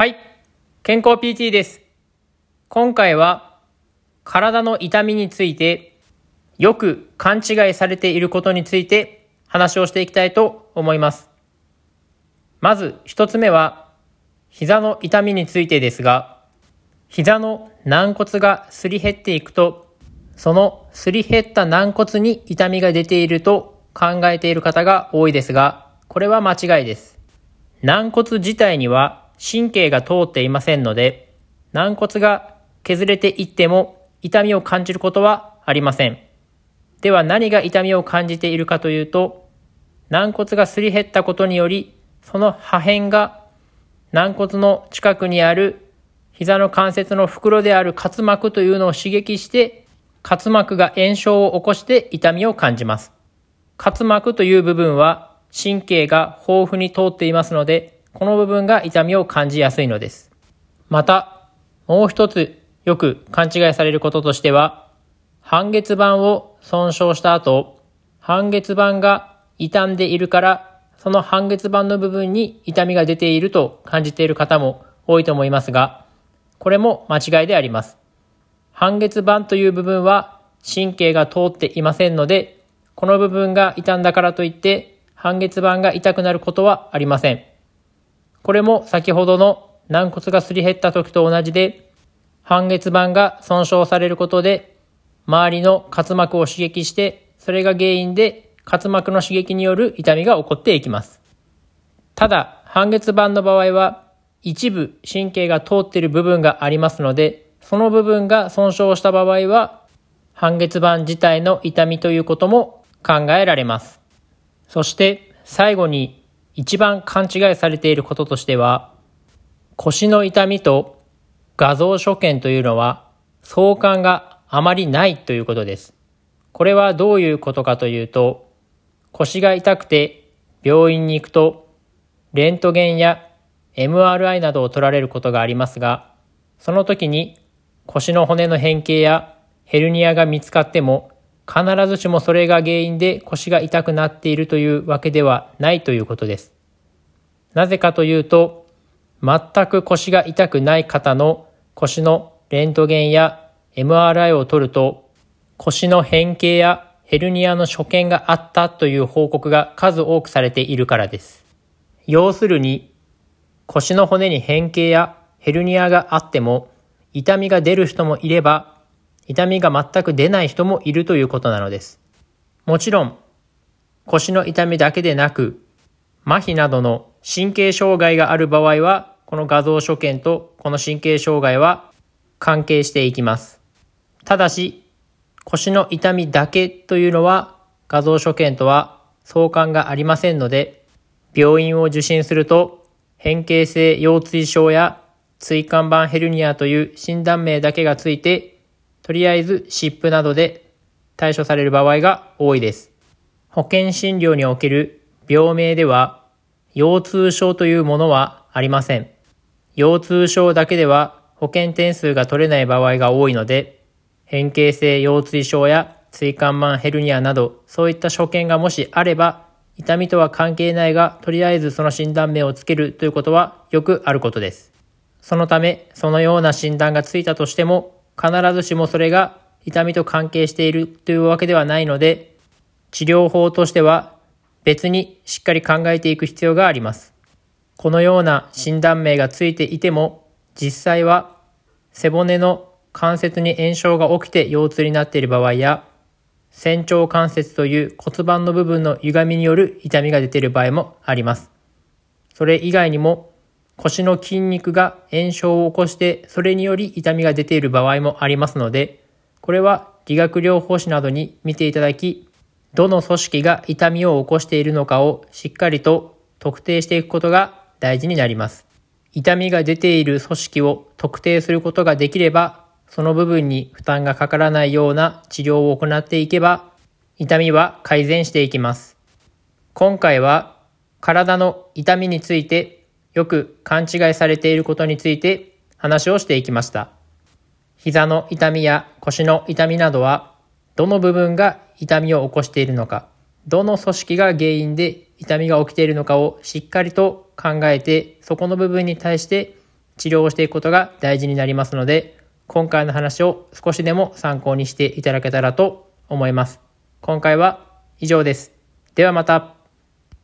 はい。健康 PT です。今回は体の痛みについてよく勘違いされていることについて話をしていきたいと思います。まず一つ目は膝の痛みについてですが、膝の軟骨がすり減っていくと、そのすり減った軟骨に痛みが出ていると考えている方が多いですが、これは間違いです。軟骨自体には神経が通っていませんので、軟骨が削れていっても痛みを感じることはありません。では何が痛みを感じているかというと、軟骨がすり減ったことにより、その破片が軟骨の近くにある膝の関節の袋である滑膜というのを刺激して、滑膜が炎症を起こして痛みを感じます。滑膜という部分は神経が豊富に通っていますので、この部分が痛みを感じやすいのです。また、もう一つよく勘違いされることとしては、半月板を損傷した後、半月板が傷んでいるから、その半月板の部分に痛みが出ていると感じている方も多いと思いますが、これも間違いであります。半月板という部分は神経が通っていませんので、この部分が傷んだからといって、半月板が痛くなることはありません。これも先ほどの軟骨がすり減った時と同じで、半月板が損傷されることで、周りの滑膜を刺激して、それが原因で滑膜の刺激による痛みが起こっていきます。ただ、半月板の場合は、一部神経が通っている部分がありますので、その部分が損傷した場合は、半月板自体の痛みということも考えられます。そして、最後に一番勘違いされていることとしては、腰の痛みと画像所見というのは相関があまりないということです。これはどういうことかというと、腰が痛くて病院に行くと、レントゲンや MRI などを取られることがありますが、その時に腰の骨の変形やヘルニアが見つかっても、必ずしもそれが原因で腰が痛くなっているというわけではないということです。なぜかというと、全く腰が痛くない方の腰のレントゲンや MRI を取ると、腰の変形やヘルニアの所見があったという報告が数多くされているからです。要するに、腰の骨に変形やヘルニアがあっても、痛みが出る人もいれば、痛みが全く出ない人もいるということなのです。もちろん、腰の痛みだけでなく、麻痺などの神経障害がある場合は、この画像所見とこの神経障害は関係していきます。ただし、腰の痛みだけというのは画像所見とは相関がありませんので、病院を受診すると変形性腰椎症や椎間板ヘルニアという診断名だけがついて、とりあえず湿布などで対処される場合が多いです。保険診療における病名では、腰痛症というものはありません。腰痛症だけでは保険点数が取れない場合が多いので、変形性腰椎症や椎間板ヘルニアなど、そういった所見がもしあれば、痛みとは関係ないが、とりあえずその診断名をつけるということはよくあることです。そのため、そのような診断がついたとしても、必ずしもそれが痛みと関係しているというわけではないので、治療法としては別にしっかり考えていく必要があります。このような診断名がついていても、実際は背骨の関節に炎症が起きて腰痛になっている場合や、仙腸関節という骨盤の部分の歪みによる痛みが出ている場合もあります。それ以外にも、腰の筋肉が炎症を起こして、それにより痛みが出ている場合もありますので、これは理学療法士などに見ていただき、どの組織が痛みを起こしているのかをしっかりと特定していくことが大事になります。痛みが出ている組織を特定することができれば、その部分に負担がかからないような治療を行っていけば、痛みは改善していきます。今回は体の痛みについてよく勘違いされていることについて話をしていきました。膝の痛みや腰の痛みなどは、どの部分が痛みを起こしているのか、どの組織が原因で痛みが起きているのかをしっかりと考えて、そこの部分に対して治療をしていくことが大事になりますので、今回の話を少しでも参考にしていただけたらと思います。今回は以上です。ではまた。